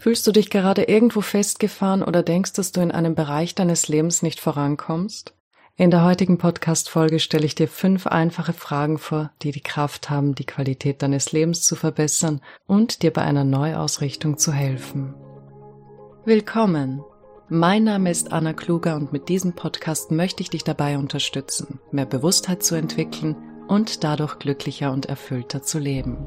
Fühlst du dich gerade irgendwo festgefahren oder denkst, dass du in einem Bereich deines Lebens nicht vorankommst? In der heutigen Podcast-Folge stelle ich dir fünf einfache Fragen vor, die die Kraft haben, die Qualität deines Lebens zu verbessern und dir bei einer Neuausrichtung zu helfen. Willkommen! Mein Name ist Anna Kluger und mit diesem Podcast möchte ich dich dabei unterstützen, mehr Bewusstheit zu entwickeln und dadurch glücklicher und erfüllter zu leben.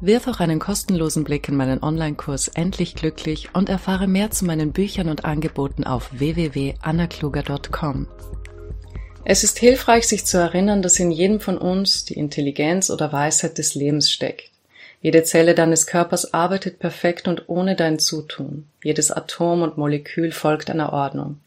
Wirf auch einen kostenlosen Blick in meinen Online-Kurs Endlich Glücklich und erfahre mehr zu meinen Büchern und Angeboten auf www.annakluger.com. Es ist hilfreich, sich zu erinnern, dass in jedem von uns die Intelligenz oder Weisheit des Lebens steckt. Jede Zelle deines Körpers arbeitet perfekt und ohne dein Zutun. Jedes Atom und Molekül folgt einer Ordnung.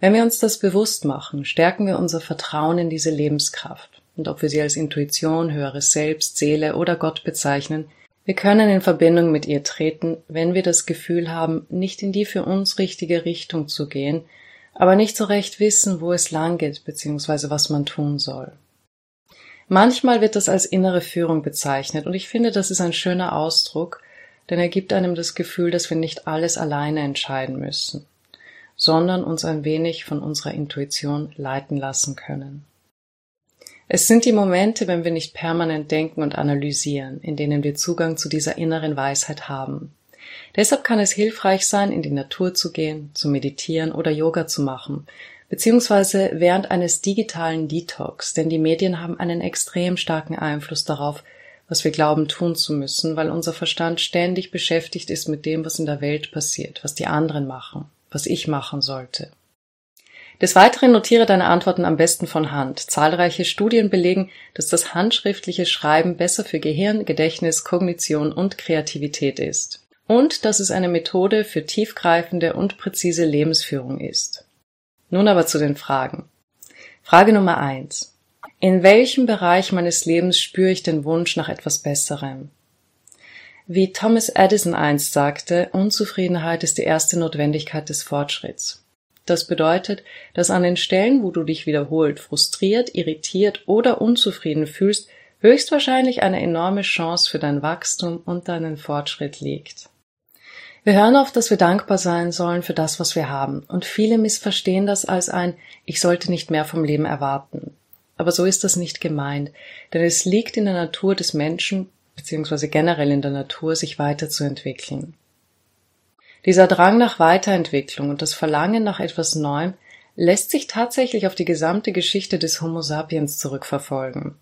Wenn wir uns das bewusst machen, stärken wir unser Vertrauen in diese Lebenskraft und ob wir sie als Intuition, höheres Selbst, Seele oder Gott bezeichnen, wir können in Verbindung mit ihr treten, wenn wir das Gefühl haben, nicht in die für uns richtige Richtung zu gehen, aber nicht so recht wissen, wo es lang geht bzw. was man tun soll. Manchmal wird das als innere Führung bezeichnet und ich finde, das ist ein schöner Ausdruck, denn er gibt einem das Gefühl, dass wir nicht alles alleine entscheiden müssen, sondern uns ein wenig von unserer Intuition leiten lassen können. Es sind die Momente, wenn wir nicht permanent denken und analysieren, in denen wir Zugang zu dieser inneren Weisheit haben. Deshalb kann es hilfreich sein, in die Natur zu gehen, zu meditieren oder Yoga zu machen, beziehungsweise während eines digitalen Detox, denn die Medien haben einen extrem starken Einfluss darauf, was wir glauben tun zu müssen, weil unser Verstand ständig beschäftigt ist mit dem, was in der Welt passiert, was die anderen machen, was ich machen sollte. Des Weiteren notiere deine Antworten am besten von Hand. Zahlreiche Studien belegen, dass das handschriftliche Schreiben besser für Gehirn, Gedächtnis, Kognition und Kreativität ist. Und dass es eine Methode für tiefgreifende und präzise Lebensführung ist. Nun aber zu den Fragen. Frage Nummer eins: In welchem Bereich meines Lebens spüre ich den Wunsch nach etwas Besserem? Wie Thomas Edison einst sagte, Unzufriedenheit ist die erste Notwendigkeit des Fortschritts. Das bedeutet, dass an den Stellen, wo du dich wiederholt frustriert, irritiert oder unzufrieden fühlst, höchstwahrscheinlich eine enorme Chance für dein Wachstum und deinen Fortschritt liegt. Wir hören oft, dass wir dankbar sein sollen für das, was wir haben, und viele missverstehen das als ein Ich sollte nicht mehr vom Leben erwarten. Aber so ist das nicht gemeint, denn es liegt in der Natur des Menschen beziehungsweise generell in der Natur, sich weiterzuentwickeln. Dieser Drang nach Weiterentwicklung und das Verlangen nach etwas Neuem lässt sich tatsächlich auf die gesamte Geschichte des Homo sapiens zurückverfolgen.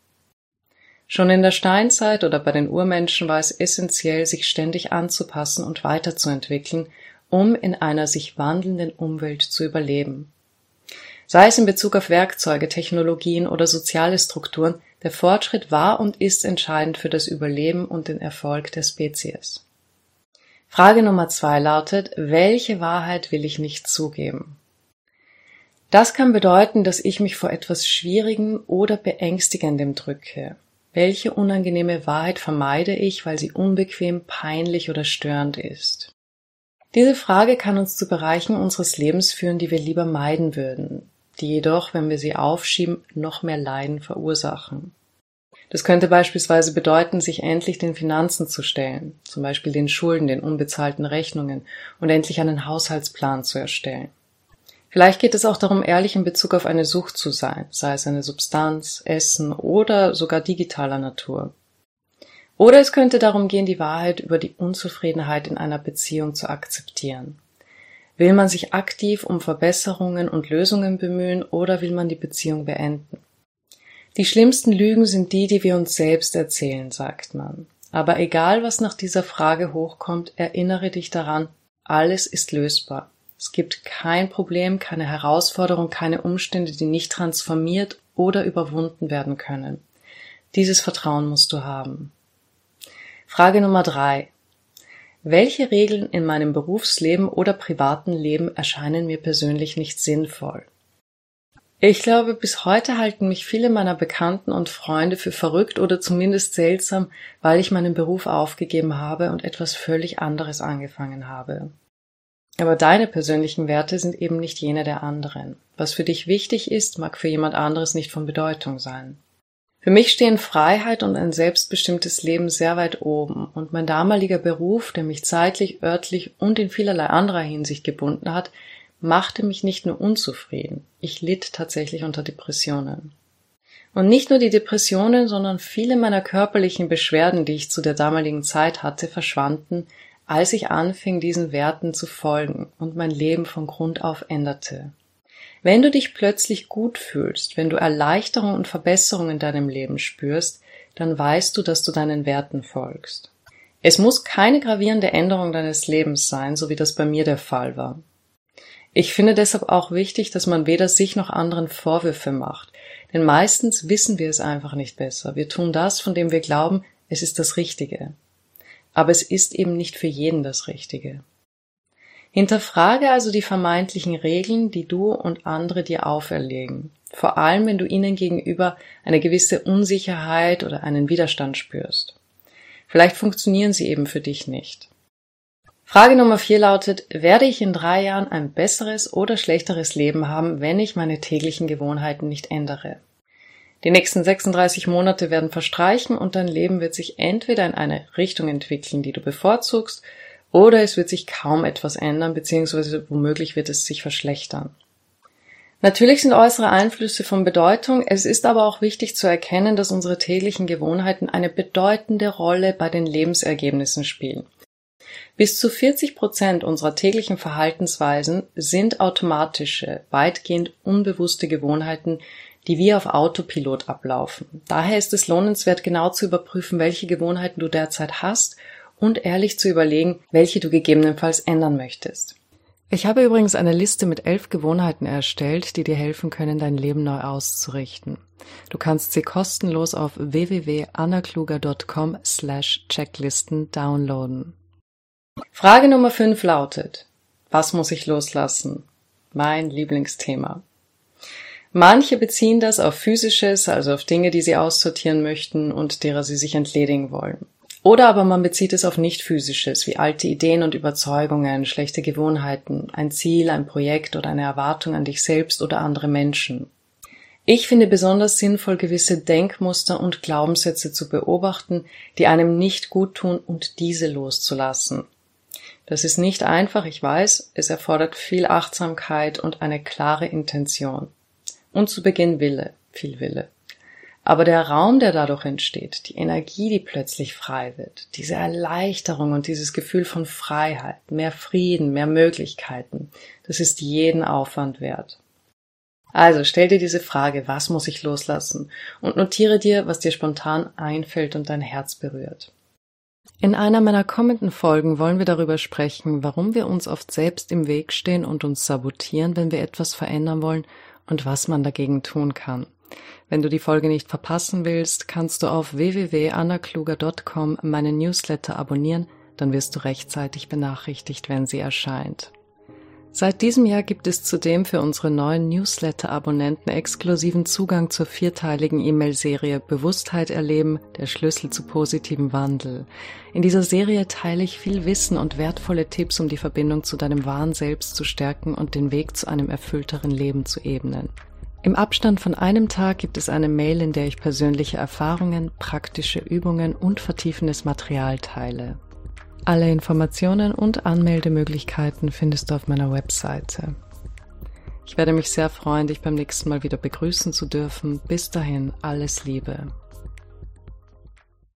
Schon in der Steinzeit oder bei den Urmenschen war es essentiell, sich ständig anzupassen und weiterzuentwickeln, um in einer sich wandelnden Umwelt zu überleben. Sei es in Bezug auf Werkzeuge, Technologien oder soziale Strukturen, der Fortschritt war und ist entscheidend für das Überleben und den Erfolg der Spezies. Frage Nummer zwei lautet, welche Wahrheit will ich nicht zugeben? Das kann bedeuten, dass ich mich vor etwas Schwierigem oder Beängstigendem drücke. Welche unangenehme Wahrheit vermeide ich, weil sie unbequem, peinlich oder störend ist? Diese Frage kann uns zu Bereichen unseres Lebens führen, die wir lieber meiden würden, die jedoch, wenn wir sie aufschieben, noch mehr Leiden verursachen. Das könnte beispielsweise bedeuten, sich endlich den Finanzen zu stellen, zum Beispiel den Schulden, den unbezahlten Rechnungen und endlich einen Haushaltsplan zu erstellen. Vielleicht geht es auch darum, ehrlich in Bezug auf eine Sucht zu sein, sei es eine Substanz, Essen oder sogar digitaler Natur. Oder es könnte darum gehen, die Wahrheit über die Unzufriedenheit in einer Beziehung zu akzeptieren. Will man sich aktiv um Verbesserungen und Lösungen bemühen oder will man die Beziehung beenden? Die schlimmsten Lügen sind die, die wir uns selbst erzählen, sagt man. Aber egal, was nach dieser Frage hochkommt, erinnere dich daran, alles ist lösbar. Es gibt kein Problem, keine Herausforderung, keine Umstände, die nicht transformiert oder überwunden werden können. Dieses Vertrauen musst du haben. Frage Nummer drei. Welche Regeln in meinem Berufsleben oder privaten Leben erscheinen mir persönlich nicht sinnvoll? Ich glaube, bis heute halten mich viele meiner Bekannten und Freunde für verrückt oder zumindest seltsam, weil ich meinen Beruf aufgegeben habe und etwas völlig anderes angefangen habe. Aber deine persönlichen Werte sind eben nicht jene der anderen. Was für dich wichtig ist, mag für jemand anderes nicht von Bedeutung sein. Für mich stehen Freiheit und ein selbstbestimmtes Leben sehr weit oben, und mein damaliger Beruf, der mich zeitlich, örtlich und in vielerlei anderer Hinsicht gebunden hat, machte mich nicht nur unzufrieden, ich litt tatsächlich unter Depressionen. Und nicht nur die Depressionen, sondern viele meiner körperlichen Beschwerden, die ich zu der damaligen Zeit hatte, verschwanden, als ich anfing, diesen Werten zu folgen und mein Leben von Grund auf änderte. Wenn du dich plötzlich gut fühlst, wenn du Erleichterung und Verbesserung in deinem Leben spürst, dann weißt du, dass du deinen Werten folgst. Es muss keine gravierende Änderung deines Lebens sein, so wie das bei mir der Fall war. Ich finde deshalb auch wichtig, dass man weder sich noch anderen Vorwürfe macht, denn meistens wissen wir es einfach nicht besser. Wir tun das, von dem wir glauben, es ist das Richtige. Aber es ist eben nicht für jeden das Richtige. Hinterfrage also die vermeintlichen Regeln, die du und andere dir auferlegen, vor allem wenn du ihnen gegenüber eine gewisse Unsicherheit oder einen Widerstand spürst. Vielleicht funktionieren sie eben für dich nicht. Frage Nummer vier lautet, werde ich in drei Jahren ein besseres oder schlechteres Leben haben, wenn ich meine täglichen Gewohnheiten nicht ändere? Die nächsten 36 Monate werden verstreichen und dein Leben wird sich entweder in eine Richtung entwickeln, die du bevorzugst, oder es wird sich kaum etwas ändern, beziehungsweise womöglich wird es sich verschlechtern. Natürlich sind äußere Einflüsse von Bedeutung, es ist aber auch wichtig zu erkennen, dass unsere täglichen Gewohnheiten eine bedeutende Rolle bei den Lebensergebnissen spielen. Bis zu 40 Prozent unserer täglichen Verhaltensweisen sind automatische, weitgehend unbewusste Gewohnheiten, die wie auf Autopilot ablaufen. Daher ist es lohnenswert, genau zu überprüfen, welche Gewohnheiten du derzeit hast und ehrlich zu überlegen, welche du gegebenenfalls ändern möchtest. Ich habe übrigens eine Liste mit elf Gewohnheiten erstellt, die dir helfen können, dein Leben neu auszurichten. Du kannst sie kostenlos auf www.annakluger.com slash Checklisten downloaden. Frage Nummer 5 lautet, was muss ich loslassen? Mein Lieblingsthema. Manche beziehen das auf physisches, also auf Dinge, die sie aussortieren möchten und derer sie sich entledigen wollen. Oder aber man bezieht es auf nicht physisches, wie alte Ideen und Überzeugungen, schlechte Gewohnheiten, ein Ziel, ein Projekt oder eine Erwartung an dich selbst oder andere Menschen. Ich finde besonders sinnvoll, gewisse Denkmuster und Glaubenssätze zu beobachten, die einem nicht gut tun und diese loszulassen. Das ist nicht einfach, ich weiß, es erfordert viel Achtsamkeit und eine klare Intention. Und zu Beginn Wille, viel Wille. Aber der Raum, der dadurch entsteht, die Energie, die plötzlich frei wird, diese Erleichterung und dieses Gefühl von Freiheit, mehr Frieden, mehr Möglichkeiten, das ist jeden Aufwand wert. Also stell dir diese Frage, was muss ich loslassen? Und notiere dir, was dir spontan einfällt und dein Herz berührt. In einer meiner kommenden Folgen wollen wir darüber sprechen, warum wir uns oft selbst im Weg stehen und uns sabotieren, wenn wir etwas verändern wollen und was man dagegen tun kann. Wenn du die Folge nicht verpassen willst, kannst du auf www.annakluger.com meinen Newsletter abonnieren, dann wirst du rechtzeitig benachrichtigt, wenn sie erscheint. Seit diesem Jahr gibt es zudem für unsere neuen Newsletter-Abonnenten exklusiven Zugang zur vierteiligen E-Mail-Serie Bewusstheit erleben, der Schlüssel zu positivem Wandel. In dieser Serie teile ich viel Wissen und wertvolle Tipps, um die Verbindung zu deinem wahren Selbst zu stärken und den Weg zu einem erfüllteren Leben zu ebnen. Im Abstand von einem Tag gibt es eine Mail, in der ich persönliche Erfahrungen, praktische Übungen und vertiefendes Material teile. Alle Informationen und Anmeldemöglichkeiten findest du auf meiner Webseite. Ich werde mich sehr freuen, dich beim nächsten Mal wieder begrüßen zu dürfen. Bis dahin, alles Liebe.